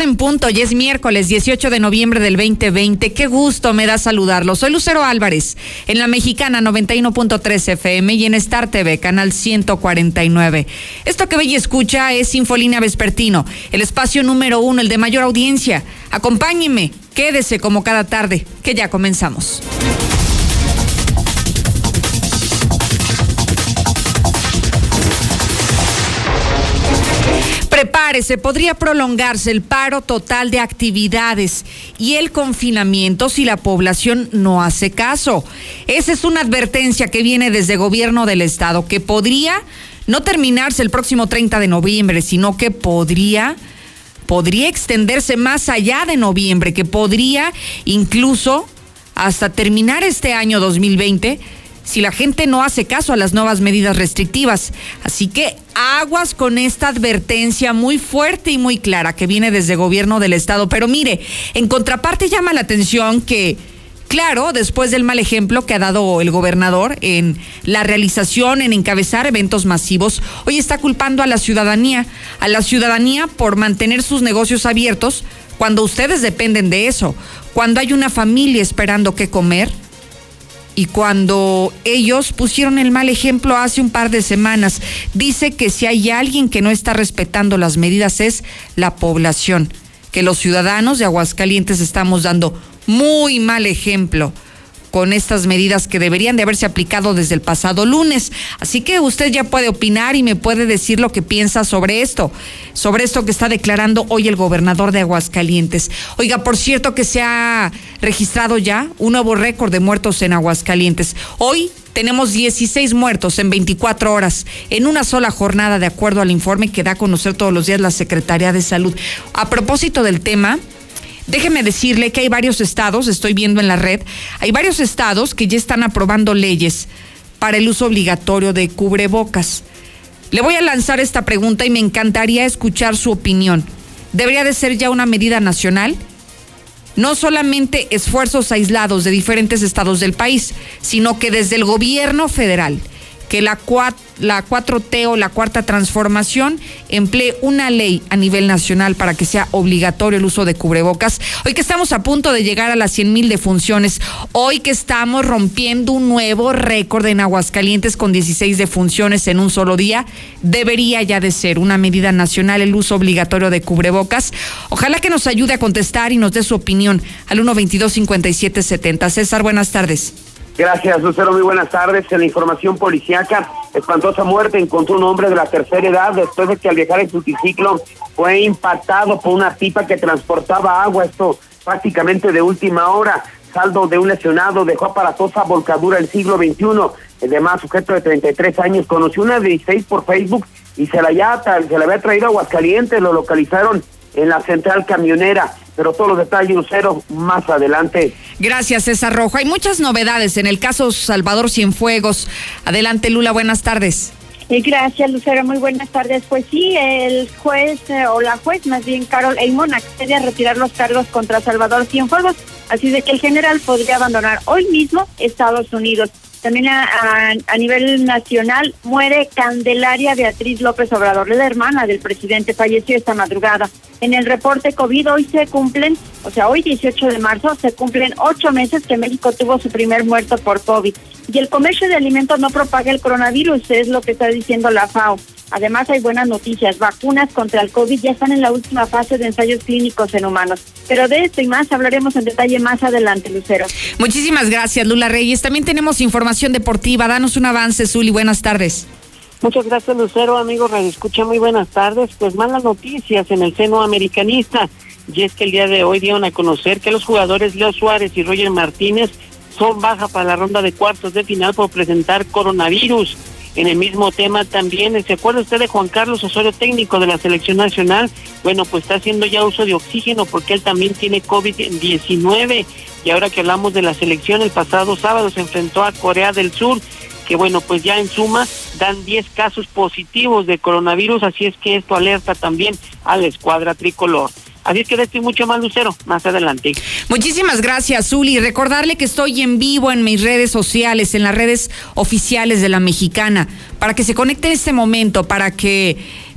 en punto, y es miércoles 18 de noviembre del 2020. Qué gusto me da saludarlo. Soy Lucero Álvarez, en la mexicana 91.3 FM y en Star TV, canal 149. Esto que ve y escucha es Infolínea Vespertino, el espacio número uno, el de mayor audiencia. Acompáñeme, quédese como cada tarde, que ya comenzamos. Prepárese, podría prolongarse el paro total de actividades y el confinamiento si la población no hace caso. Esa es una advertencia que viene desde gobierno del estado, que podría no terminarse el próximo 30 de noviembre, sino que podría podría extenderse más allá de noviembre, que podría incluso hasta terminar este año 2020 si la gente no hace caso a las nuevas medidas restrictivas. Así que aguas con esta advertencia muy fuerte y muy clara que viene desde gobierno del estado. Pero mire, en contraparte llama la atención que... Claro, después del mal ejemplo que ha dado el gobernador en la realización, en encabezar eventos masivos, hoy está culpando a la ciudadanía, a la ciudadanía por mantener sus negocios abiertos cuando ustedes dependen de eso, cuando hay una familia esperando qué comer, y cuando ellos pusieron el mal ejemplo hace un par de semanas, dice que si hay alguien que no está respetando las medidas es la población, que los ciudadanos de Aguascalientes estamos dando muy mal ejemplo con estas medidas que deberían de haberse aplicado desde el pasado lunes. Así que usted ya puede opinar y me puede decir lo que piensa sobre esto, sobre esto que está declarando hoy el gobernador de Aguascalientes. Oiga, por cierto que se ha registrado ya un nuevo récord de muertos en Aguascalientes. Hoy tenemos 16 muertos en 24 horas, en una sola jornada, de acuerdo al informe que da a conocer todos los días la Secretaría de Salud. A propósito del tema, Déjeme decirle que hay varios estados, estoy viendo en la red, hay varios estados que ya están aprobando leyes para el uso obligatorio de cubrebocas. Le voy a lanzar esta pregunta y me encantaría escuchar su opinión. ¿Debería de ser ya una medida nacional? No solamente esfuerzos aislados de diferentes estados del país, sino que desde el gobierno federal que la, la 4T o la cuarta transformación emplee una ley a nivel nacional para que sea obligatorio el uso de cubrebocas. Hoy que estamos a punto de llegar a las 100 mil defunciones, hoy que estamos rompiendo un nuevo récord en Aguascalientes con 16 defunciones en un solo día, debería ya de ser una medida nacional el uso obligatorio de cubrebocas. Ojalá que nos ayude a contestar y nos dé su opinión al 122 5770. César, buenas tardes. Gracias, Lucero. Muy buenas tardes. En la información policiaca, espantosa muerte encontró un hombre de la tercera edad después de que al viajar en su triciclo fue impactado por una pipa que transportaba agua. Esto prácticamente de última hora. Saldo de un lesionado dejó aparatosa volcadura el siglo XXI. El demás sujeto de 33 años conoció una de 16 por Facebook y se la, ya, se la había traído a Aguascalientes. Lo localizaron en la central camionera pero todos los detalles, Lucero, más adelante. Gracias, César Rojo. Hay muchas novedades en el caso Salvador Cienfuegos. Adelante, Lula, buenas tardes. Gracias, Lucero. Muy buenas tardes. Pues sí, el juez eh, o la juez, más bien Carol Eymon, accede a retirar los cargos contra Salvador Cienfuegos, así de que el general podría abandonar hoy mismo Estados Unidos. También a, nivel nacional muere Candelaria Beatriz López Obrador, la hermana del presidente, falleció esta madrugada. En el reporte COVID hoy se cumplen, o sea, hoy 18 de marzo se cumplen ocho meses que México tuvo su primer muerto por COVID. Y el comercio de alimentos no propaga el coronavirus, es lo que está diciendo la FAO. Además hay buenas noticias, vacunas contra el COVID ya están en la última fase de ensayos clínicos en humanos. Pero de esto y más hablaremos en detalle más adelante, Lucero. Muchísimas gracias, Lula Reyes. También tenemos información deportiva. Danos un avance, Zuli. Buenas tardes. Muchas gracias, Lucero. Amigos, Radio Escucha, muy buenas tardes. Pues malas noticias en el seno americanista. Y es que el día de hoy dieron a conocer que los jugadores Leo Suárez y Roger Martínez son baja para la ronda de cuartos de final por presentar coronavirus. En el mismo tema también, ¿se acuerda usted de Juan Carlos Osorio, técnico de la selección nacional? Bueno, pues está haciendo ya uso de oxígeno porque él también tiene COVID-19. Y ahora que hablamos de la selección, el pasado sábado se enfrentó a Corea del Sur, que bueno, pues ya en suma dan 10 casos positivos de coronavirus, así es que esto alerta también a la escuadra tricolor. Así es que de mucho más, Lucero, más adelante. Muchísimas gracias, Zuli. Recordarle que estoy en vivo en mis redes sociales, en las redes oficiales de la Mexicana, para que se conecte en este momento, para que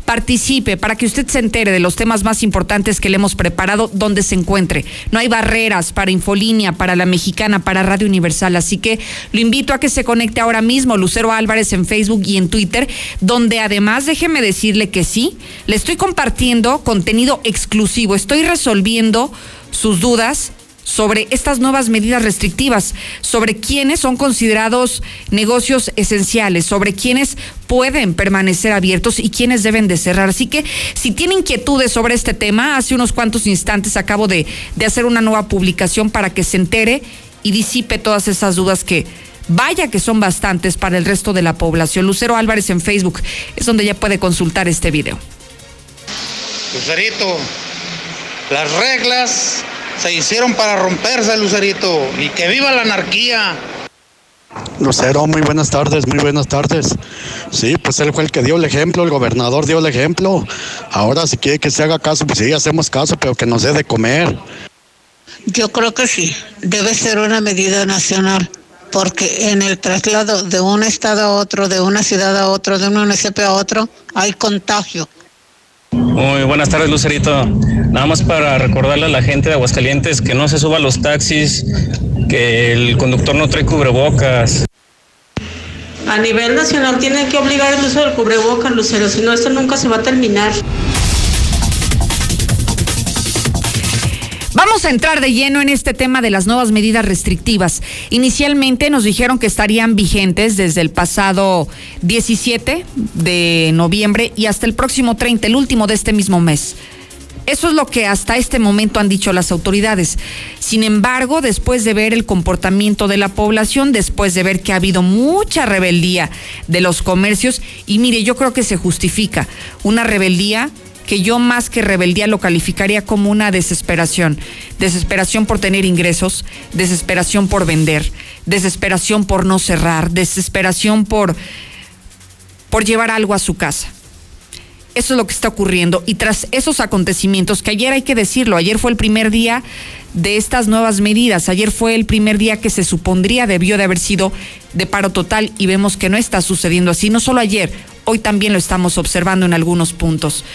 participe, para que usted se entere de los temas más importantes que le hemos preparado donde se encuentre. No hay barreras para Infolínea, para La Mexicana, para Radio Universal, así que lo invito a que se conecte ahora mismo, Lucero Álvarez en Facebook y en Twitter, donde además déjeme decirle que sí, le estoy compartiendo contenido exclusivo, estoy resolviendo sus dudas sobre estas nuevas medidas restrictivas, sobre quiénes son considerados negocios esenciales, sobre quiénes pueden permanecer abiertos y quiénes deben de cerrar. Así que si tiene inquietudes sobre este tema, hace unos cuantos instantes acabo de, de hacer una nueva publicación para que se entere y disipe todas esas dudas que vaya que son bastantes para el resto de la población. Lucero Álvarez en Facebook es donde ya puede consultar este video. Lucerito, las reglas se hicieron para romperse, Lucerito. Y que viva la anarquía. Lucero, muy buenas tardes, muy buenas tardes. Sí, pues él fue el que dio el ejemplo, el gobernador dio el ejemplo. Ahora si quiere que se haga caso, pues sí, hacemos caso, pero que nos dé de comer. Yo creo que sí, debe ser una medida nacional, porque en el traslado de un estado a otro, de una ciudad a otro, de un municipio a otro, hay contagio. Muy buenas tardes, Lucerito. Nada más para recordarle a la gente de Aguascalientes que no se suba a los taxis, que el conductor no trae cubrebocas. A nivel nacional tienen que obligar el uso del cubrebocas, Lucero, si no esto nunca se va a terminar. Vamos a entrar de lleno en este tema de las nuevas medidas restrictivas. Inicialmente nos dijeron que estarían vigentes desde el pasado 17 de noviembre y hasta el próximo 30, el último de este mismo mes. Eso es lo que hasta este momento han dicho las autoridades. Sin embargo, después de ver el comportamiento de la población, después de ver que ha habido mucha rebeldía de los comercios, y mire, yo creo que se justifica una rebeldía que yo más que rebeldía lo calificaría como una desesperación. Desesperación por tener ingresos, desesperación por vender, desesperación por no cerrar, desesperación por, por llevar algo a su casa. Eso es lo que está ocurriendo. Y tras esos acontecimientos, que ayer hay que decirlo, ayer fue el primer día de estas nuevas medidas, ayer fue el primer día que se supondría debió de haber sido de paro total y vemos que no está sucediendo así, no solo ayer, hoy también lo estamos observando en algunos puntos.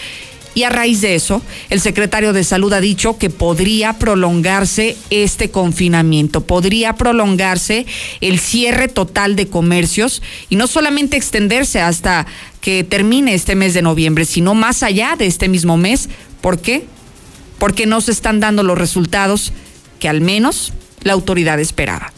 Y a raíz de eso, el secretario de Salud ha dicho que podría prolongarse este confinamiento, podría prolongarse el cierre total de comercios y no solamente extenderse hasta que termine este mes de noviembre, sino más allá de este mismo mes. ¿Por qué? Porque no se están dando los resultados que al menos la autoridad esperaba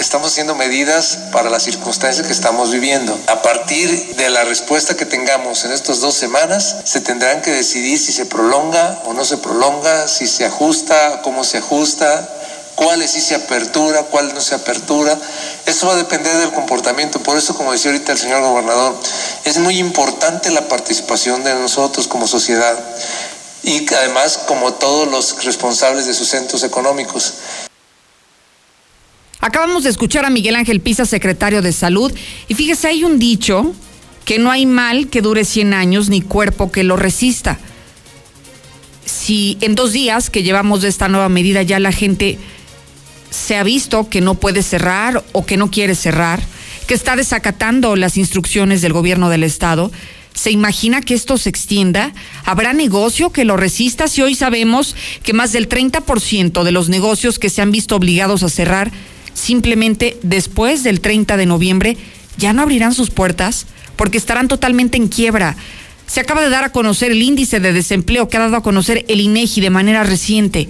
estamos haciendo medidas para las circunstancias que estamos viviendo. A partir de la respuesta que tengamos en estas dos semanas, se tendrán que decidir si se prolonga o no se prolonga, si se ajusta, cómo se ajusta, cuáles sí se apertura, cuál no se apertura. Eso va a depender del comportamiento. Por eso, como decía ahorita el señor gobernador, es muy importante la participación de nosotros como sociedad y además como todos los responsables de sus centros económicos. Acabamos de escuchar a Miguel Ángel Pisa, secretario de Salud, y fíjese, hay un dicho que no hay mal que dure 100 años ni cuerpo que lo resista. Si en dos días que llevamos de esta nueva medida ya la gente se ha visto que no puede cerrar o que no quiere cerrar, que está desacatando las instrucciones del gobierno del estado, ¿Se imagina que esto se extienda? ¿Habrá negocio que lo resista si hoy sabemos que más del 30% de los negocios que se han visto obligados a cerrar simplemente después del 30 de noviembre ya no abrirán sus puertas porque estarán totalmente en quiebra. Se acaba de dar a conocer el índice de desempleo que ha dado a conocer el INEGI de manera reciente.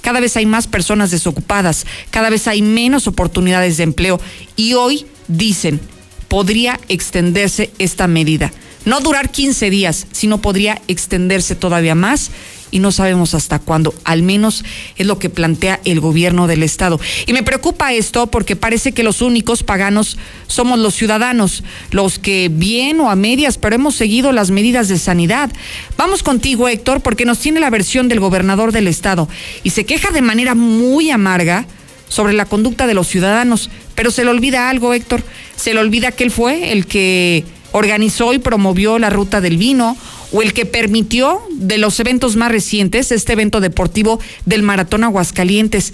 Cada vez hay más personas desocupadas, cada vez hay menos oportunidades de empleo y hoy dicen, podría extenderse esta medida. No durar 15 días, sino podría extenderse todavía más y no sabemos hasta cuándo. Al menos es lo que plantea el gobierno del Estado. Y me preocupa esto porque parece que los únicos paganos somos los ciudadanos, los que bien o a medias, pero hemos seguido las medidas de sanidad. Vamos contigo, Héctor, porque nos tiene la versión del gobernador del Estado y se queja de manera muy amarga sobre la conducta de los ciudadanos. Pero se le olvida algo, Héctor. Se le olvida que él fue el que organizó y promovió la ruta del vino o el que permitió de los eventos más recientes, este evento deportivo del Maratón Aguascalientes.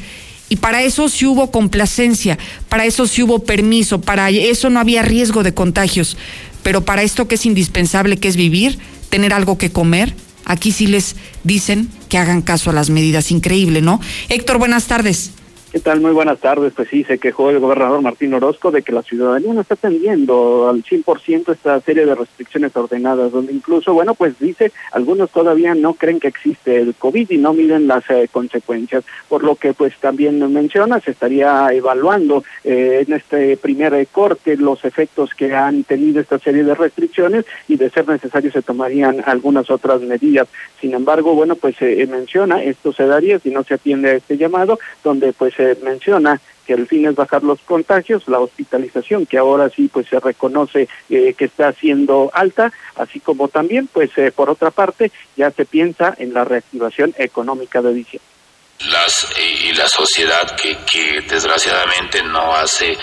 Y para eso sí hubo complacencia, para eso sí hubo permiso, para eso no había riesgo de contagios. Pero para esto que es indispensable, que es vivir, tener algo que comer. Aquí sí les dicen que hagan caso a las medidas. Increíble, ¿no? Héctor, buenas tardes. ¿Qué tal? Muy buenas tardes. Pues sí, se quejó el gobernador Martín Orozco de que la ciudadanía no está atendiendo al 100% esta serie de restricciones ordenadas, donde incluso, bueno, pues dice, algunos todavía no creen que existe el COVID y no miden las eh, consecuencias, por lo que pues también menciona, se estaría evaluando eh, en este primer corte los efectos que han tenido esta serie de restricciones y de ser necesario se tomarían algunas otras medidas. Sin embargo, bueno, pues se menciona, esto se daría si no se atiende a este llamado, donde pues menciona que el fin es bajar los contagios, la hospitalización que ahora sí pues se reconoce eh, que está siendo alta, así como también pues eh, por otra parte ya se piensa en la reactivación económica de diciembre. Y la sociedad que desgraciadamente no hace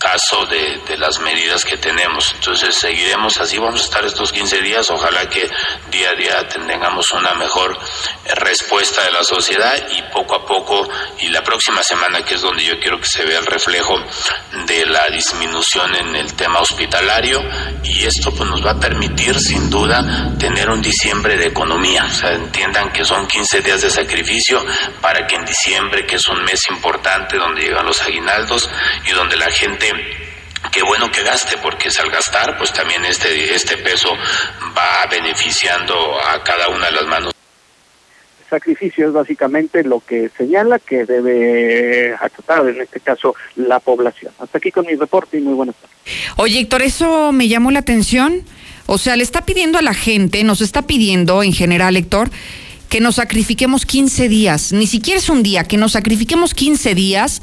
caso de, de, las medidas que tenemos. Entonces seguiremos así, vamos a estar estos 15 días, ojalá que día a día tengamos una mejor eh, respuesta de la sociedad y poco a poco, y la próxima semana que es donde yo quiero que se vea el reflejo de la disminución en el tema hospitalario. Y esto pues nos va a permitir sin duda tener un diciembre de economía, o sea, entiendan que son 15 días de sacrificio para que en diciembre, que es un mes importante donde llegan los aguinaldos y donde la gente qué bueno que gaste, porque al gastar, pues también este, este peso va beneficiando a cada una de las manos. Sacrificio es básicamente lo que señala que debe acatar, en este caso, la población. Hasta aquí con mi reporte y muy buenas tardes. Oye, Héctor, eso me llamó la atención. O sea, le está pidiendo a la gente, nos está pidiendo en general, Héctor, que nos sacrifiquemos 15 días, ni siquiera es un día, que nos sacrifiquemos 15 días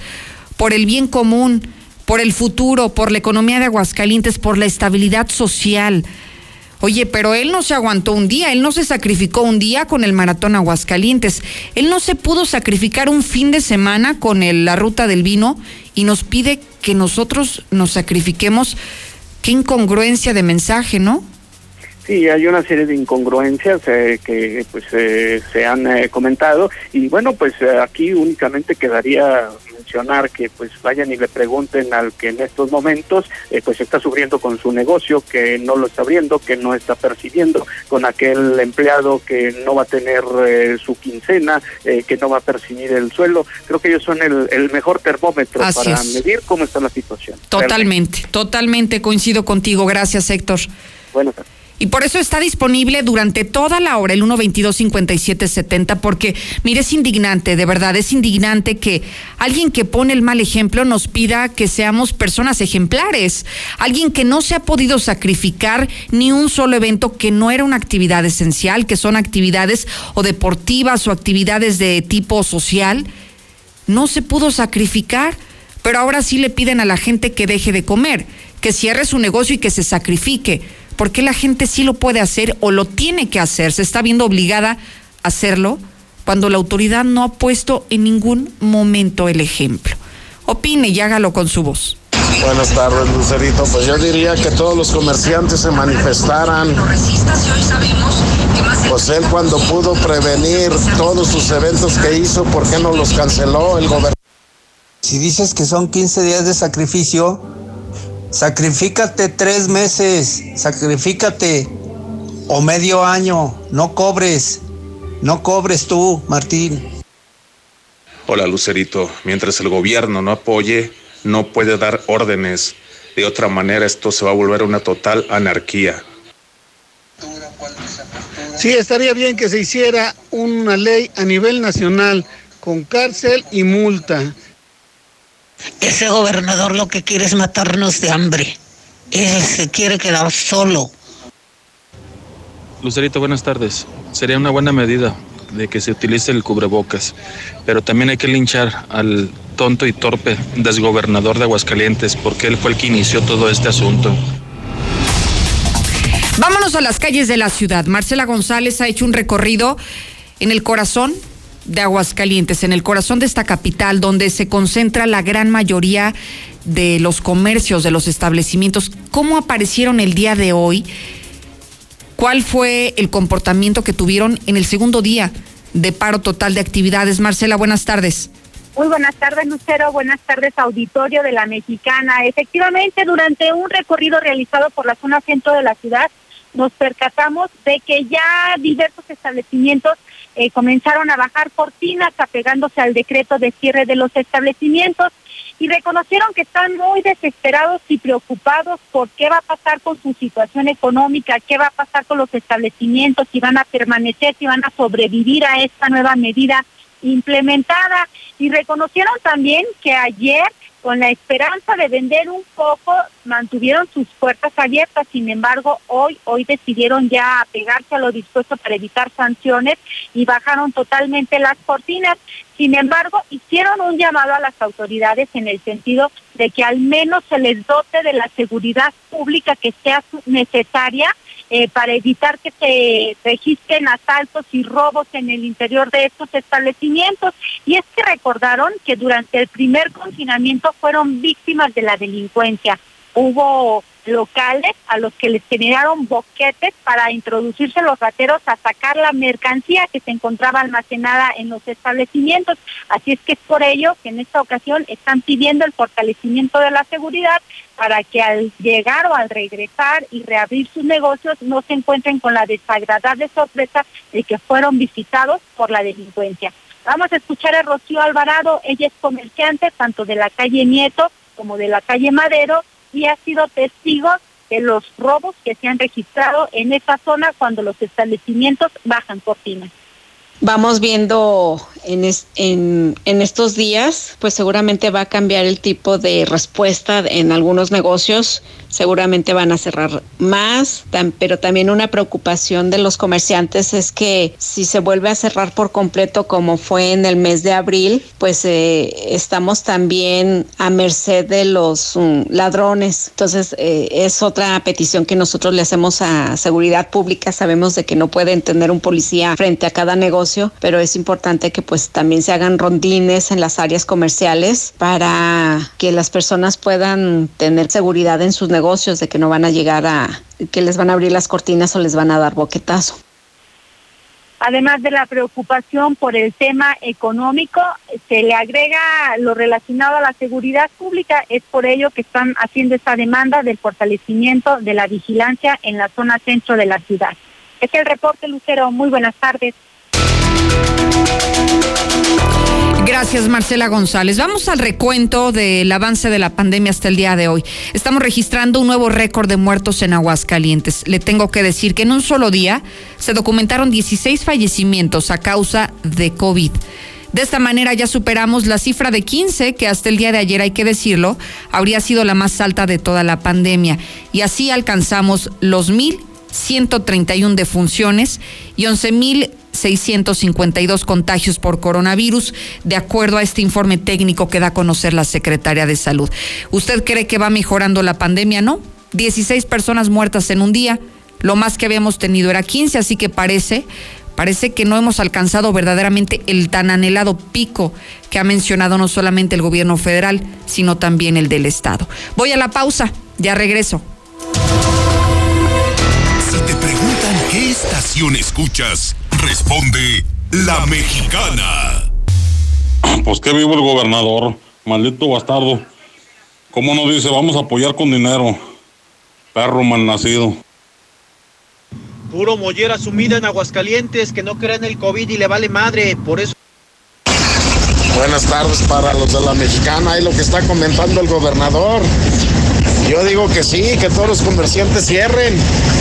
por el bien común por el futuro, por la economía de Aguascalientes, por la estabilidad social. Oye, pero él no se aguantó un día, él no se sacrificó un día con el maratón Aguascalientes, él no se pudo sacrificar un fin de semana con la ruta del vino y nos pide que nosotros nos sacrifiquemos. Qué incongruencia de mensaje, ¿no? Sí, hay una serie de incongruencias eh, que pues eh, se han eh, comentado y bueno, pues aquí únicamente quedaría mencionar que pues vayan y le pregunten al que en estos momentos pues está sufriendo con su negocio, que no lo está abriendo, que no está percibiendo, con aquel empleado que no va a tener su quincena, que no va a percibir el suelo. Creo que ellos son el, mejor termómetro para medir cómo está la situación. Totalmente, totalmente coincido contigo. Gracias, Héctor. Buenas tardes. Y por eso está disponible durante toda la hora el 122-5770, porque, mire, es indignante, de verdad, es indignante que alguien que pone el mal ejemplo nos pida que seamos personas ejemplares. Alguien que no se ha podido sacrificar ni un solo evento que no era una actividad esencial, que son actividades o deportivas o actividades de tipo social, no se pudo sacrificar, pero ahora sí le piden a la gente que deje de comer, que cierre su negocio y que se sacrifique ¿Por qué la gente sí lo puede hacer o lo tiene que hacer? Se está viendo obligada a hacerlo cuando la autoridad no ha puesto en ningún momento el ejemplo. Opine y hágalo con su voz. Buenas tardes, Lucerito. Pues yo diría que todos los comerciantes se manifestaran. Pues él cuando pudo prevenir todos sus eventos que hizo, ¿por qué no los canceló el gobernador? Si dices que son 15 días de sacrificio, Sacrifícate tres meses, sacrifícate o medio año, no cobres, no cobres tú, Martín. Hola, Lucerito. Mientras el gobierno no apoye, no puede dar órdenes. De otra manera, esto se va a volver una total anarquía. Sí, estaría bien que se hiciera una ley a nivel nacional con cárcel y multa ese gobernador lo que quiere es matarnos de hambre. Él se quiere quedar solo. Lucerito, buenas tardes. Sería una buena medida de que se utilice el cubrebocas, pero también hay que linchar al tonto y torpe desgobernador de Aguascalientes, porque él fue el que inició todo este asunto. Vámonos a las calles de la ciudad. Marcela González ha hecho un recorrido en el corazón de Aguascalientes, en el corazón de esta capital, donde se concentra la gran mayoría de los comercios, de los establecimientos, ¿cómo aparecieron el día de hoy? ¿Cuál fue el comportamiento que tuvieron en el segundo día de paro total de actividades? Marcela, buenas tardes. Muy buenas tardes, Lucero. Buenas tardes, auditorio de la Mexicana. Efectivamente, durante un recorrido realizado por la zona centro de la ciudad, nos percatamos de que ya diversos establecimientos eh, comenzaron a bajar cortinas apegándose al decreto de cierre de los establecimientos y reconocieron que están muy desesperados y preocupados por qué va a pasar con su situación económica, qué va a pasar con los establecimientos, si van a permanecer, si van a sobrevivir a esta nueva medida implementada. Y reconocieron también que ayer con la esperanza de vender un poco, mantuvieron sus puertas abiertas. Sin embargo, hoy, hoy decidieron ya apegarse a lo dispuesto para evitar sanciones y bajaron totalmente las cortinas. Sin embargo, hicieron un llamado a las autoridades en el sentido de que al menos se les dote de la seguridad pública que sea necesaria eh, para evitar que se registren asaltos y robos en el interior de estos establecimientos. Y es que recordaron que durante el primer confinamiento fueron víctimas de la delincuencia. Hubo locales a los que les generaron boquetes para introducirse los rateros a sacar la mercancía que se encontraba almacenada en los establecimientos. Así es que es por ello que en esta ocasión están pidiendo el fortalecimiento de la seguridad para que al llegar o al regresar y reabrir sus negocios no se encuentren con la desagradable sorpresa de que fueron visitados por la delincuencia. Vamos a escuchar a Rocío Alvarado, ella es comerciante tanto de la calle Nieto como de la calle Madero y ha sido testigo de los robos que se han registrado en esa zona cuando los establecimientos bajan cortinas vamos viendo en, en, en, estos días, pues seguramente va a cambiar el tipo de respuesta en algunos negocios seguramente van a cerrar más, pero también una preocupación de los comerciantes es que si se vuelve a cerrar por completo como fue en el mes de abril, pues eh, estamos también a merced de los um, ladrones. Entonces eh, es otra petición que nosotros le hacemos a seguridad pública. Sabemos de que no pueden tener un policía frente a cada negocio, pero es importante que pues también se hagan rondines en las áreas comerciales para que las personas puedan tener seguridad en sus negocios negocios de que no van a llegar a, que les van a abrir las cortinas o les van a dar boquetazo. Además de la preocupación por el tema económico, se le agrega lo relacionado a la seguridad pública. Es por ello que están haciendo esta demanda del fortalecimiento de la vigilancia en la zona centro de la ciudad. Es el reporte, Lucero. Muy buenas tardes. Gracias, Marcela González. Vamos al recuento del avance de la pandemia hasta el día de hoy. Estamos registrando un nuevo récord de muertos en Aguascalientes. Le tengo que decir que en un solo día se documentaron 16 fallecimientos a causa de COVID. De esta manera ya superamos la cifra de 15, que hasta el día de ayer, hay que decirlo, habría sido la más alta de toda la pandemia. Y así alcanzamos los 1.131 defunciones y 11.000 652 contagios por coronavirus, de acuerdo a este informe técnico que da a conocer la Secretaria de Salud. ¿Usted cree que va mejorando la pandemia? No. 16 personas muertas en un día. Lo más que habíamos tenido era 15, así que parece parece que no hemos alcanzado verdaderamente el tan anhelado pico que ha mencionado no solamente el gobierno federal, sino también el del Estado. Voy a la pausa, ya regreso. Estación escuchas, Responde la mexicana. Pues que vivo el gobernador, maldito bastardo. ¿Cómo nos dice vamos a apoyar con dinero? Perro malnacido. Puro mollera sumida en Aguascalientes que no creen el COVID y le vale madre, por eso. Buenas tardes para los de la mexicana y lo que está comentando el gobernador. Yo digo que sí, que todos los comerciantes cierren,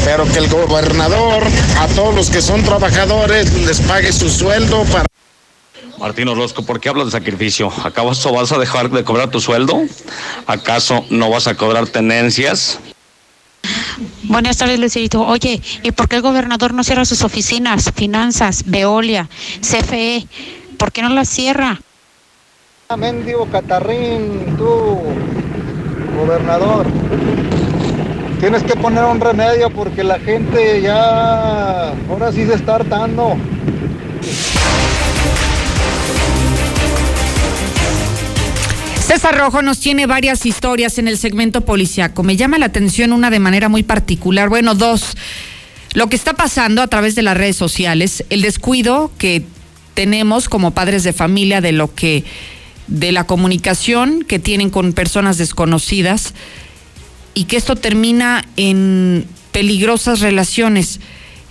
pero que el gobernador a todos los que son trabajadores les pague su sueldo para... Martín Orozco, ¿por qué hablas de sacrificio? ¿Acaso vas a dejar de cobrar tu sueldo? ¿Acaso no vas a cobrar tenencias? Buenas tardes, Lucerito. Oye, ¿y por qué el gobernador no cierra sus oficinas, finanzas, Veolia, CFE? ¿Por qué no las cierra? Mendigo Catarrín, tú gobernador. Tienes que poner un remedio porque la gente ya ahora sí se está hartando. César Rojo nos tiene varias historias en el segmento policiaco. Me llama la atención una de manera muy particular. Bueno, dos. Lo que está pasando a través de las redes sociales, el descuido que tenemos como padres de familia de lo que de la comunicación que tienen con personas desconocidas y que esto termina en peligrosas relaciones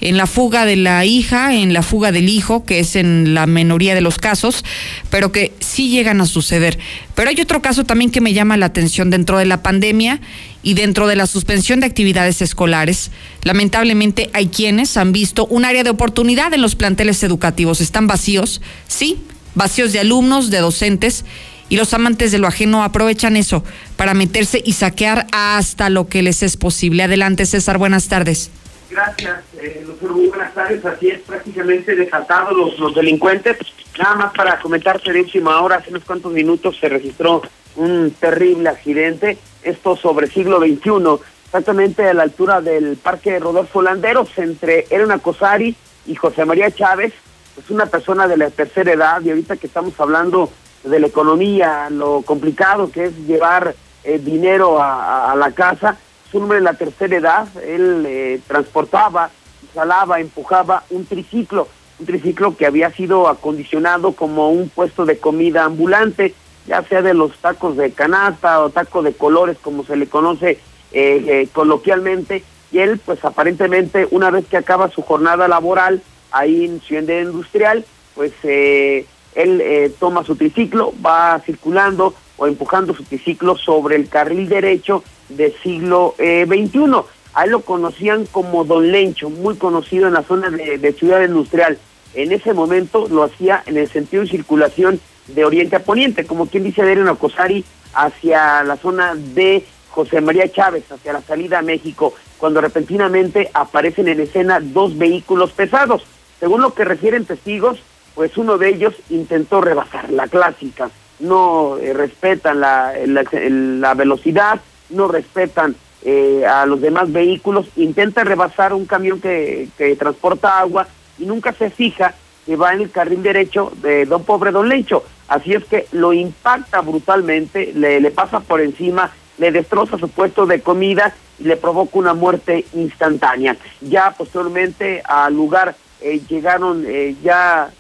en la fuga de la hija, en la fuga del hijo, que es en la minoría de los casos, pero que sí llegan a suceder. Pero hay otro caso también que me llama la atención dentro de la pandemia y dentro de la suspensión de actividades escolares. Lamentablemente hay quienes han visto un área de oportunidad en los planteles educativos. Están vacíos, sí, vacíos de alumnos, de docentes y los amantes de lo ajeno aprovechan eso para meterse y saquear hasta lo que les es posible. Adelante, César, buenas tardes. Gracias, eh. Muy buenas tardes. Así es, prácticamente desatados los, los delincuentes. Nada más para comentarte de última hora, hace unos cuantos minutos se registró un terrible accidente, esto sobre siglo XXI, exactamente a la altura del Parque Rodolfo Landeros, entre Elena Cosari y José María Chávez, es una persona de la tercera edad, y ahorita que estamos hablando de la economía, lo complicado que es llevar eh, dinero a, la casa, un hombre de la tercera edad, él eh, transportaba, salaba, empujaba un triciclo, un triciclo que había sido acondicionado como un puesto de comida ambulante, ya sea de los tacos de canasta o taco de colores, como se le conoce eh, eh, coloquialmente, y él, pues aparentemente, una vez que acaba su jornada laboral ahí en Ciudad Industrial, pues él toma su triciclo, va circulando o empujando su triciclo sobre el carril derecho del siglo eh, XXI. A él lo conocían como Don Lencho, muy conocido en la zona de, Ciudad Industrial. En ese momento lo hacía en el sentido de circulación de oriente a poniente, como quien dice de Cosari hacia la zona de José María Chávez, hacia la salida a México, cuando repentinamente aparecen en escena dos vehículos pesados. Según lo que refieren testigos, pues uno de ellos intentó rebasar la clásica, no eh, respetan la, velocidad, no respetan eh, a los demás vehículos, intenta rebasar un camión que, que, transporta agua y nunca se fija que va en el carril derecho de Don Pobre Don Lecho. Así es que lo impacta brutalmente, le, le pasa por encima, le destroza su puesto de comida y le provoca una muerte instantánea. Ya posteriormente al lugar eh, llegaron eh, ya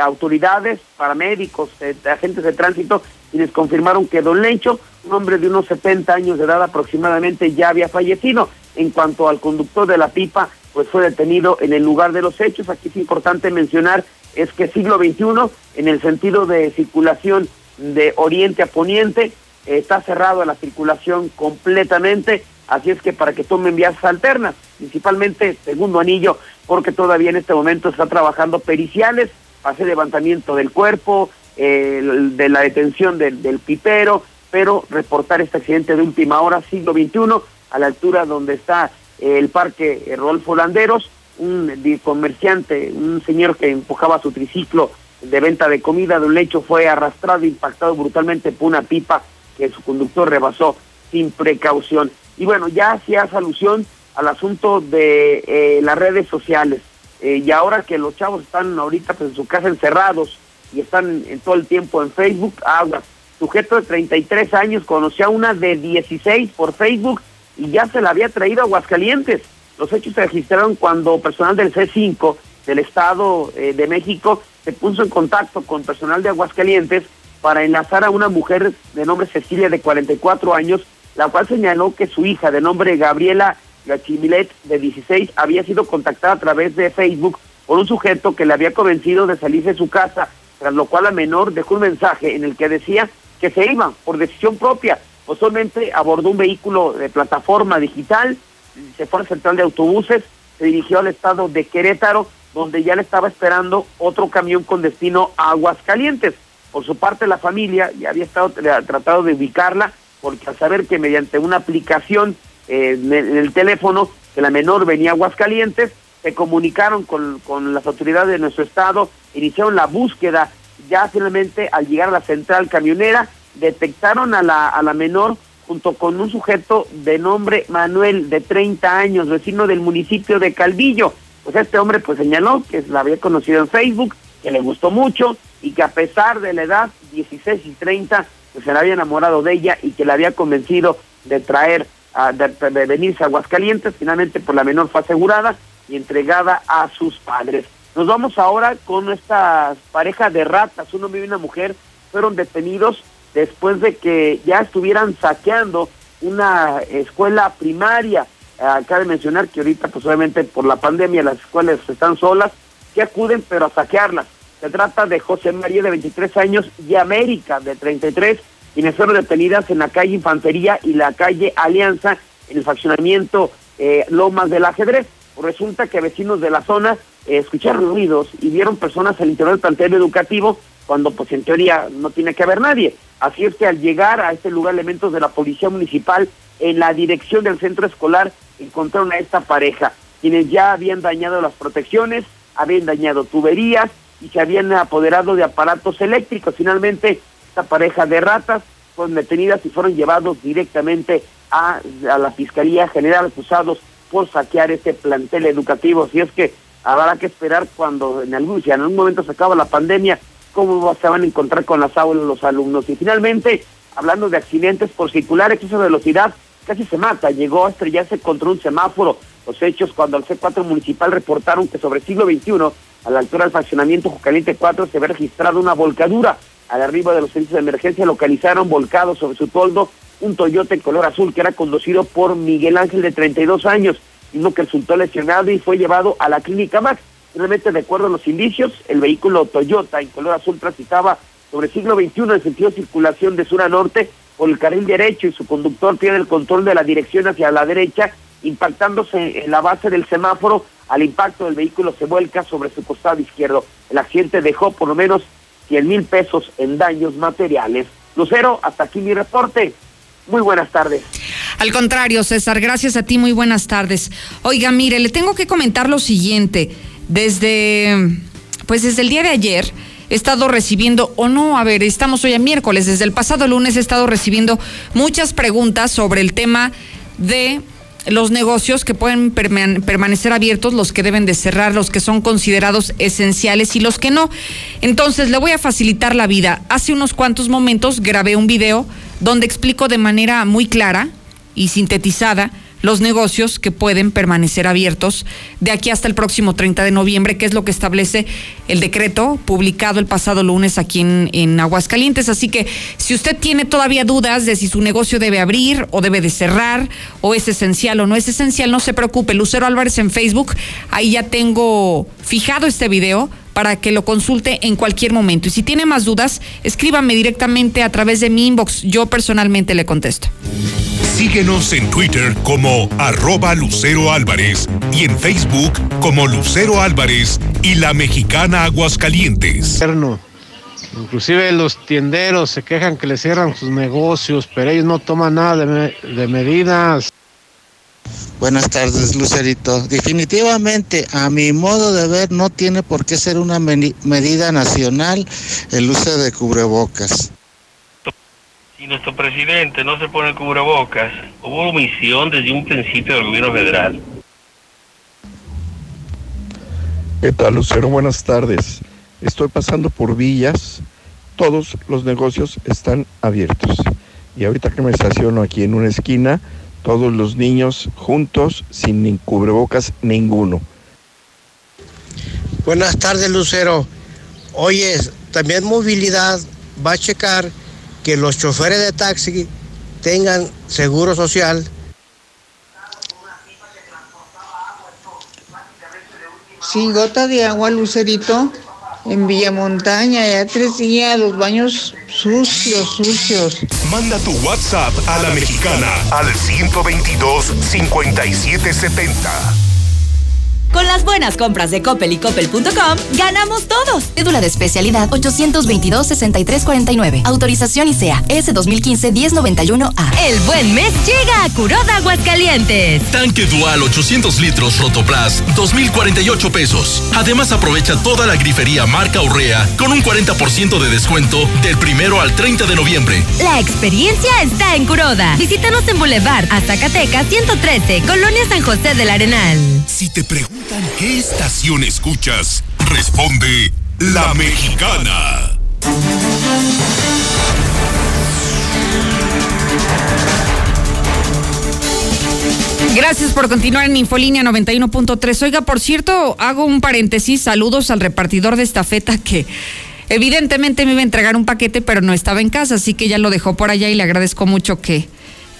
autoridades, paramédicos, agentes de tránsito les confirmaron que Don Lencho un hombre de unos 70 años de edad aproximadamente ya había fallecido. En cuanto al conductor de la pipa, pues fue detenido en el lugar de los hechos. Aquí es importante mencionar es que siglo XXI, en el sentido de circulación de oriente a poniente, está cerrado a la circulación completamente, así es que para que tomen vías alternas, principalmente segundo anillo, porque todavía en este momento está trabajando periciales, hacer levantamiento del cuerpo, eh, de la detención del, pipero, pero reportar este accidente de última hora, siglo XXI, a la altura donde está el parque Rodolfo Landeros, un comerciante, un señor que empujaba su triciclo de venta de comida de un lecho fue arrastrado, impactado brutalmente por una pipa que su conductor rebasó sin precaución. Y bueno, ya hacía alusión al asunto de eh, las redes sociales. Eh, y ahora que los chavos están ahorita pues, en su casa encerrados y están todo el tiempo en Facebook, aguas sujeto de 33 años, conoció a una de 16 por Facebook y ya se la había traído a Aguascalientes. Los hechos se registraron cuando personal del C5 del Estado eh, de México se puso en contacto con personal de Aguascalientes para enlazar a una mujer de nombre Cecilia de 44 años, la cual señaló que su hija de nombre Gabriela Gachimilet de 16 había sido contactada a través de Facebook por un sujeto que le había convencido de salirse de su casa, tras lo cual la menor dejó un mensaje en el que decía que se iban por decisión propia. Posteriormente abordó un vehículo de plataforma digital, se fue al central de autobuses, se dirigió al estado de Querétaro, donde ya le estaba esperando otro camión con destino a Aguascalientes. Por su parte, la familia ya había estado tratado de ubicarla, porque al saber que mediante una aplicación eh, en, el, teléfono que la menor venía a Aguascalientes, se comunicaron con, con las autoridades de nuestro estado, iniciaron la búsqueda ya finalmente al llegar a la central camionera detectaron a la, a la menor junto con un sujeto de nombre Manuel de 30 años, vecino del municipio de Calvillo. Pues este hombre pues señaló que la había conocido en Facebook, que le gustó mucho y que a pesar de la edad 16 y 30 pues se había enamorado de ella y que le había convencido de traer a, de, de venirse a Aguascalientes, finalmente por la menor fue asegurada y entregada a sus padres. Nos vamos ahora con esta pareja de ratas, un hombre y una mujer, fueron detenidos después de que ya estuvieran saqueando una escuela primaria eh, cabe mencionar que ahorita, pues obviamente por la pandemia, las escuelas están solas, que acuden, pero a saquearlas. Se trata de José María, de 23 años, y América, de 33, quienes fueron detenidas en la calle Infantería y la calle Alianza, en el faccionamiento eh, Lomas del Ajedrez. Resulta que vecinos de la zona eh, escucharon ruidos y vieron personas al interior del plantel educativo cuando pues en teoría no tiene que haber nadie. Así es que al llegar a este lugar elementos de la policía municipal en la dirección del centro escolar encontraron a esta pareja, quienes ya habían dañado las protecciones, habían dañado tuberías y se habían apoderado de aparatos eléctricos. Finalmente, esta pareja de ratas fueron detenidas y fueron llevados directamente a, a la Fiscalía General acusados por saquear este plantel educativo. Así es que habrá que esperar cuando en algún, si en algún momento se acaba la pandemia, cómo se van a encontrar con las aulas los alumnos. Y finalmente, hablando de accidentes por circular, exceso de velocidad, casi se mata, llegó a estrellarse contra un semáforo. Los hechos cuando el C4 municipal reportaron que sobre el siglo XXI, a la altura del fraccionamiento Jucaliente 4, se había registrado una volcadura. Al arribo de los servicios de emergencia localizaron volcado sobre su toldo un Toyota en color azul que era conducido por Miguel Ángel de 32 años, mismo que resultó lesionado y fue llevado a la clínica Max. Realmente, de acuerdo a los indicios, el vehículo Toyota en color azul transitaba sobre el siglo XXI en sentido de circulación de sur a norte por el carril derecho y su conductor pierde el control de la dirección hacia la derecha, impactándose en la base del semáforo. Al impacto del vehículo se vuelca sobre su costado izquierdo. El accidente dejó por lo menos 100 mil pesos en daños materiales. Lucero, hasta aquí mi reporte. Muy buenas tardes. Al contrario, César, gracias a ti, muy buenas tardes. Oiga, mire, le tengo que comentar lo siguiente. Desde, pues desde el día de ayer he estado recibiendo, o no, a ver, estamos hoy a miércoles, desde el pasado lunes he estado recibiendo muchas preguntas sobre el tema de los negocios que pueden permanecer abiertos, los que deben de cerrar, los que son considerados esenciales y los que no. Entonces, le voy a facilitar la vida. Hace unos cuantos momentos grabé un video donde explico de manera muy clara y sintetizada los negocios que pueden permanecer abiertos de aquí hasta el próximo 30 de noviembre, que es lo que establece el decreto publicado el pasado lunes aquí en, en, Aguascalientes. Así que si usted tiene todavía dudas de si su negocio debe abrir o debe de cerrar, o es esencial o no es esencial, no se preocupe. Lucero Álvarez en Facebook, ahí ya tengo fijado este video para que lo consulte en cualquier momento. Y si tiene más dudas, escríbame directamente a través de mi inbox. Yo personalmente le contesto. Síguenos en Twitter como arroba Lucero Álvarez y en Facebook como Lucero Álvarez y la mexicana Aguascalientes. Inclusive los tienderos se quejan que les cierran sus negocios, pero ellos no toman nada de, de medidas. Buenas tardes, Lucerito. Definitivamente, a mi modo de ver, no tiene por qué ser una medida nacional el uso de cubrebocas. Si nuestro presidente no se pone cubrebocas, hubo omisión desde un principio del gobierno federal. ¿Qué tal, Lucero? Buenas tardes. Estoy pasando por Villas. Todos los negocios están abiertos. Y ahorita que me estaciono aquí en una esquina, todos los niños juntos, sin cubrebocas ninguno. Buenas tardes, Lucero. Oye, también movilidad va a checar que los choferes de taxi tengan seguro social. Sin gota de agua, Lucerito. En Villamontaña, ya tres días, los baños sucios, sucios. Manda tu WhatsApp a la mexicana al 122 5770. Con las buenas compras de Coppel y Coppel.com, ganamos todos. Cédula de especialidad 822-6349. Autorización ICEA S 2015-1091A. El buen mes llega a Curoda Aguascalientes. Tanque Dual 800 litros Rotoplas, 2,048 pesos. Además, aprovecha toda la grifería marca Urrea con un 40% de descuento del primero al 30 de noviembre. La experiencia está en Curoda. Visítanos en Boulevard, Zacatecas 113, Colonia San José del Arenal. Si te preguntas ¿Qué estación escuchas? Responde La Mexicana. Gracias por continuar en Infolínea 91.3. Oiga, por cierto, hago un paréntesis. Saludos al repartidor de esta feta que evidentemente me iba a entregar un paquete, pero no estaba en casa, así que ya lo dejó por allá y le agradezco mucho que,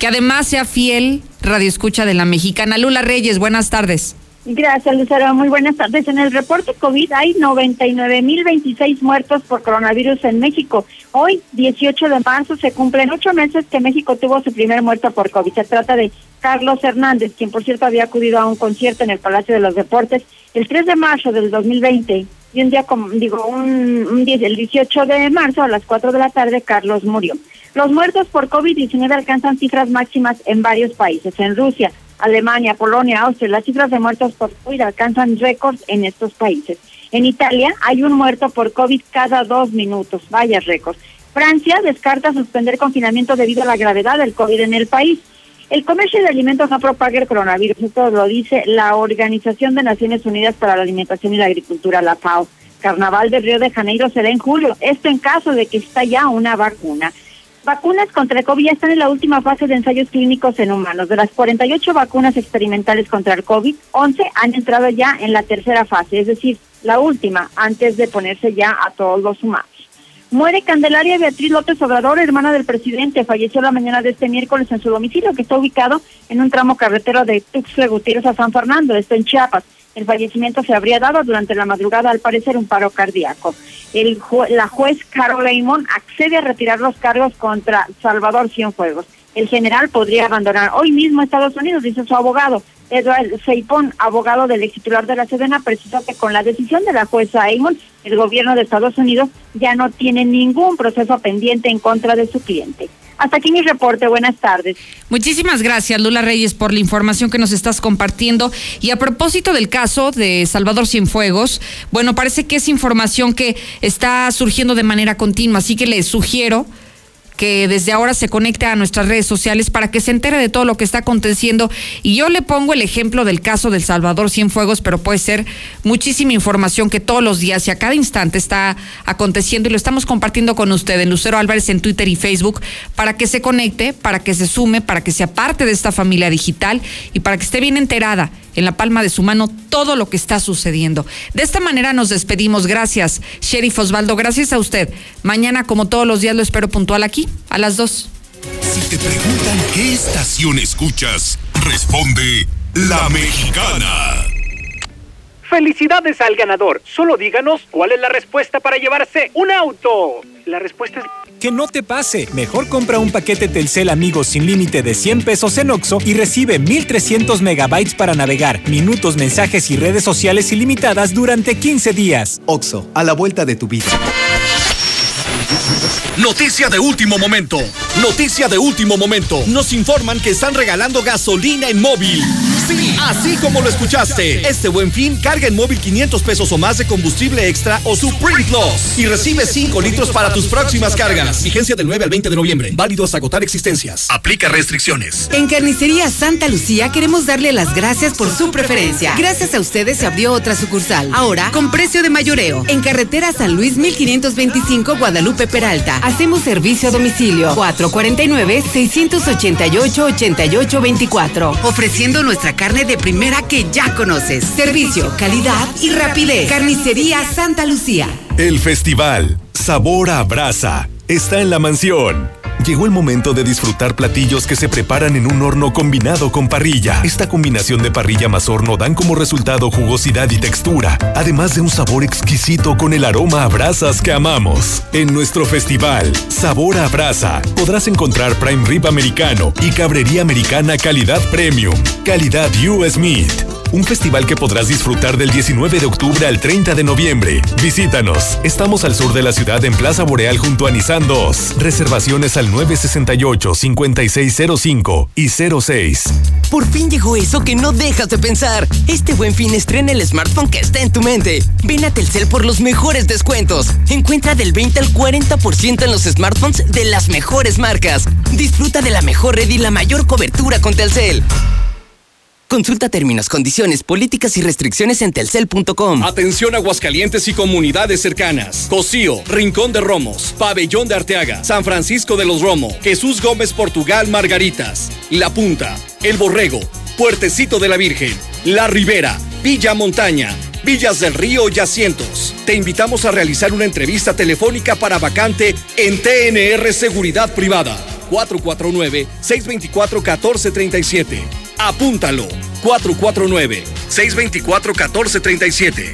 que además sea fiel radio escucha de la mexicana. Lula Reyes, buenas tardes. Gracias, Lucero. Muy buenas tardes. En el reporte COVID hay 99.026 muertos por coronavirus en México. Hoy, 18 de marzo, se cumplen ocho meses que México tuvo su primer muerto por COVID. Se trata de Carlos Hernández, quien por cierto había acudido a un concierto en el Palacio de los Deportes el 3 de marzo del 2020. Y un día, como digo, un, un el 18 de marzo a las 4 de la tarde, Carlos murió. Los muertos por COVID-19 alcanzan cifras máximas en varios países. En Rusia, Alemania, Polonia, Austria, las cifras de muertos por COVID alcanzan récords en estos países. En Italia hay un muerto por COVID cada dos minutos, vaya récords. Francia descarta suspender confinamiento debido a la gravedad del COVID en el país. El comercio de alimentos no propaga el coronavirus, esto lo dice la Organización de Naciones Unidas para la Alimentación y la Agricultura, la FAO. Carnaval de Río de Janeiro será en julio, esto en caso de que está ya una vacuna. Vacunas contra el COVID ya están en la última fase de ensayos clínicos en humanos. De las 48 vacunas experimentales contra el COVID, 11 han entrado ya en la tercera fase, es decir, la última, antes de ponerse ya a todos los humanos. Muere Candelaria Beatriz López Obrador, hermana del presidente. Falleció la mañana de este miércoles en su domicilio, que está ubicado en un tramo carretero de Tuxtla Gutiérrez a San Fernando, esto en Chiapas. El fallecimiento se habría dado durante la madrugada, al parecer un paro cardíaco. El la juez Carol Leymon accede a retirar los cargos contra Salvador Cienfuegos. El general podría abandonar hoy mismo Estados Unidos, dice su abogado. Edward Seipon, abogado del ex titular de la Sedena, precisó que con la decisión de la jueza Eamon, el gobierno de Estados Unidos ya no tiene ningún proceso pendiente en contra de su cliente. Hasta aquí mi reporte. Buenas tardes. Muchísimas gracias, Lula Reyes, por la información que nos estás compartiendo. Y a propósito del caso de Salvador Cienfuegos, bueno, parece que es información que está surgiendo de manera continua, así que le sugiero que desde ahora se conecte a nuestras redes sociales para que se entere de todo lo que está aconteciendo. Y yo le pongo el ejemplo del caso del Salvador Cienfuegos, pero puede ser muchísima información que todos los días y a cada instante está aconteciendo y lo estamos compartiendo con usted en Lucero Álvarez en Twitter y Facebook para que se conecte, para que se sume, para que sea parte de esta familia digital y para que esté bien enterada en la palma de su mano todo lo que está sucediendo. De esta manera nos despedimos. Gracias, Sheriff Osvaldo. Gracias a usted. Mañana, como todos los días, lo espero puntual aquí, a las dos. Si te preguntan qué estación escuchas, responde La Mexicana. Felicidades al ganador. Solo díganos cuál es la respuesta para llevarse un auto. La respuesta es... Que no te pase. Mejor compra un paquete Telcel Amigos sin límite de 100 pesos en Oxo y recibe 1300 megabytes para navegar, minutos, mensajes y redes sociales ilimitadas durante 15 días. Oxo, a la vuelta de tu vida. Noticia de último momento. Noticia de último momento. Nos informan que están regalando gasolina en móvil. Sí, así como lo escuchaste. Este buen fin, carga en móvil 500 pesos o más de combustible extra o Supreme Plus. Y recibe 5 litros para tus próximas cargas. Vigencia del 9 al 20 de noviembre. Válido hasta agotar existencias. Aplica restricciones. En Carnicería Santa Lucía queremos darle las gracias por su preferencia. Gracias a ustedes se abrió otra sucursal. Ahora con precio de mayoreo. En carretera San Luis 1525 Guadalupe Peralta. Hacemos servicio a domicilio 449-688-8824. Ofreciendo nuestra carne de primera que ya conoces. Servicio, calidad y rapidez. Carnicería Santa Lucía. El festival Sabor a Brasa está en la mansión. Llegó el momento de disfrutar platillos que se preparan en un horno combinado con parrilla. Esta combinación de parrilla más horno dan como resultado jugosidad y textura, además de un sabor exquisito con el aroma a brasas que amamos. En nuestro festival Sabor a Brasa podrás encontrar prime rib americano y cabrería americana calidad premium, calidad US Meat. Un festival que podrás disfrutar del 19 de octubre al 30 de noviembre. Visítanos. Estamos al sur de la ciudad en Plaza Boreal junto a Nissan 2. Reservaciones al 968-5605 y 06. Por fin llegó eso que no dejas de pensar. Este buen fin estrena el smartphone que está en tu mente. Ven a Telcel por los mejores descuentos. Encuentra del 20 al 40% en los smartphones de las mejores marcas. Disfruta de la mejor red y la mayor cobertura con Telcel. Consulta términos, condiciones, políticas y restricciones en telcel.com. Atención Aguascalientes y comunidades cercanas. Cocío, Rincón de Romos, Pabellón de Arteaga, San Francisco de los Romo, Jesús Gómez Portugal Margaritas, La Punta, El Borrego, Puertecito de la Virgen, La Ribera, Villa Montaña, Villas del Río y Asientos. Te invitamos a realizar una entrevista telefónica para vacante en TNR Seguridad Privada. 449-624-1437. Apúntalo. 449-624-1437.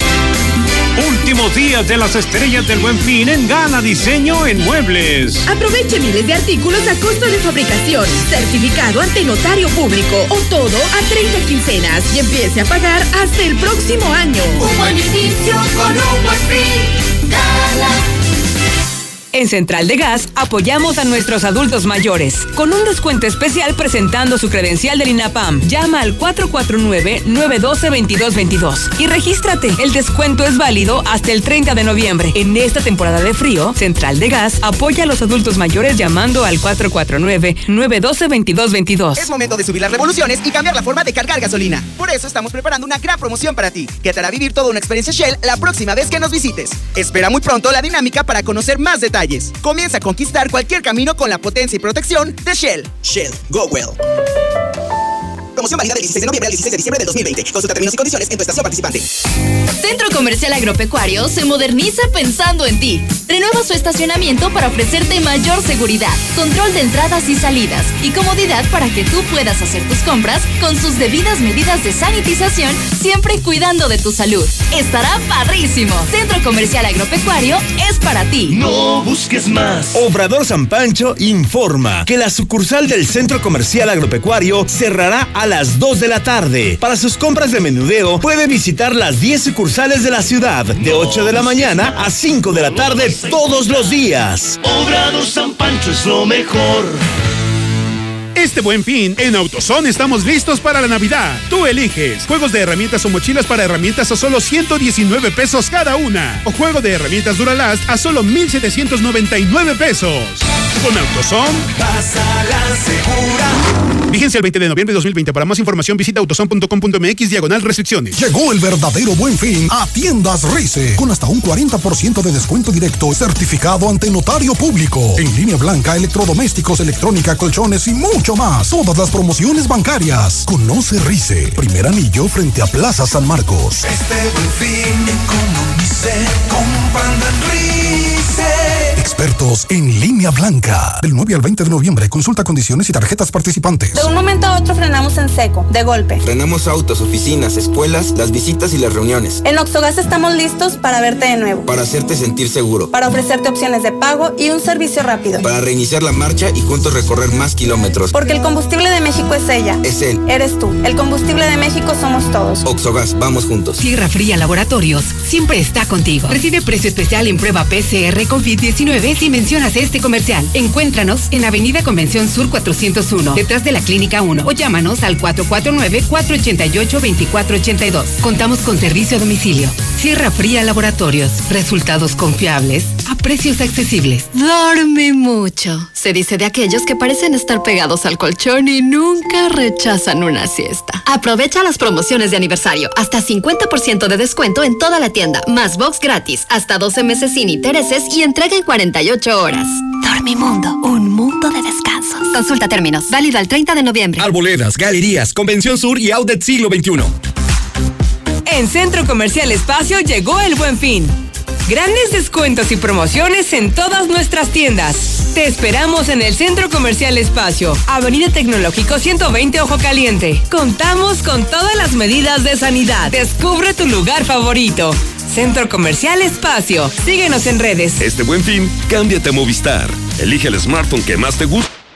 Últimos días de las estrellas del buen fin en Gana Diseño en Muebles. Aproveche miles de artículos a costo de fabricación, certificado ante notario público o todo a 30 quincenas y empiece a pagar hasta el próximo año. Un buen inicio con un buen fin. Gana. En Central de Gas apoyamos a nuestros adultos mayores con un descuento especial presentando su credencial del INAPAM. Llama al 449-912-2222 y regístrate. El descuento es válido hasta el 30 de noviembre. En esta temporada de frío, Central de Gas apoya a los adultos mayores llamando al 449-912-2222. Es momento de subir las revoluciones y cambiar la forma de cargar gasolina. Por eso estamos preparando una gran promoción para ti, que te hará vivir toda una experiencia Shell la próxima vez que nos visites. Espera muy pronto la dinámica para conocer más detalles. Comienza a conquistar cualquier camino con la potencia y protección de Shell. Shell, go well. Promoción válida del 16 de noviembre al 16 de diciembre de 2020. Consulta términos y condiciones en tu estación participante. Centro Comercial Agropecuario se moderniza pensando en ti. Renueva su estacionamiento para ofrecerte mayor seguridad, control de entradas y salidas y comodidad para que tú puedas hacer tus compras con sus debidas medidas de sanitización, siempre cuidando de tu salud. Estará padrísimo. Centro Comercial Agropecuario es para ti. No busques más. Obrador San Pancho informa que la sucursal del Centro Comercial Agropecuario cerrará a las 2 de la tarde. Para sus compras de menudeo, puede visitar las 10 sucursales de la ciudad, de 8 de la mañana a 5 de la tarde todos los días. Obrador San Pancho es lo mejor. Este buen fin, en AutoZone estamos listos para la Navidad. Tú eliges juegos de herramientas o mochilas para herramientas a solo 119 pesos cada una. O juego de herramientas Duralast a solo 1,799 pesos. Con AutoZone, Pásala segura. Vigencia el 20 de noviembre de 2020. Para más información visita autozone.com.mx diagonal restricciones. Llegó el verdadero buen fin a Tiendas Rice, con hasta un 40% de descuento directo certificado ante notario público. En línea blanca, electrodomésticos, electrónica, colchones y mucho más. Todas las promociones bancarias. Conoce Rice, primer anillo frente a Plaza San Marcos. Este buen fin economice comprando en Rice. Expertos en línea blanca. Del 9 al 20 de noviembre, consulta condiciones y tarjetas participantes. De un momento a otro frenamos en seco, de golpe. Frenamos autos, oficinas, escuelas, las visitas y las reuniones. En Oxogas estamos listos para verte de nuevo. Para hacerte sentir seguro. Para ofrecerte opciones de pago y un servicio rápido. Para reiniciar la marcha y juntos recorrer más kilómetros. Porque el combustible de México es ella. Es él. Eres tú. El combustible de México somos todos. Oxogas, vamos juntos. Tierra Fría Laboratorios siempre está contigo. Recibe precio especial en prueba PCR COVID-19 si mencionas este comercial. Encuéntranos en Avenida Convención Sur 401, detrás de la Clínica 1 o llámanos al 449-488-2482. Contamos con servicio a domicilio. Sierra Fría Laboratorios. Resultados confiables a precios accesibles. Dorme mucho. Se dice de aquellos que parecen estar pegados al colchón y nunca rechazan una siesta. Aprovecha las promociones de aniversario. Hasta 50% de descuento en toda la tienda. Más box gratis. Hasta 12 meses sin intereses y entrega en 48 horas. Dormimundo. Un mundo de descansos. Consulta términos. Válido al 30 de noviembre. Arboledas, galerías, Convención Sur y Outlet Siglo XXI. En Centro Comercial Espacio llegó el buen fin. Grandes descuentos y promociones en todas nuestras tiendas. Te esperamos en el Centro Comercial Espacio, Avenida Tecnológico 120 Ojo Caliente. Contamos con todas las medidas de sanidad. Descubre tu lugar favorito. Centro Comercial Espacio. Síguenos en redes. Este buen fin, cámbiate a Movistar. Elige el smartphone que más te guste.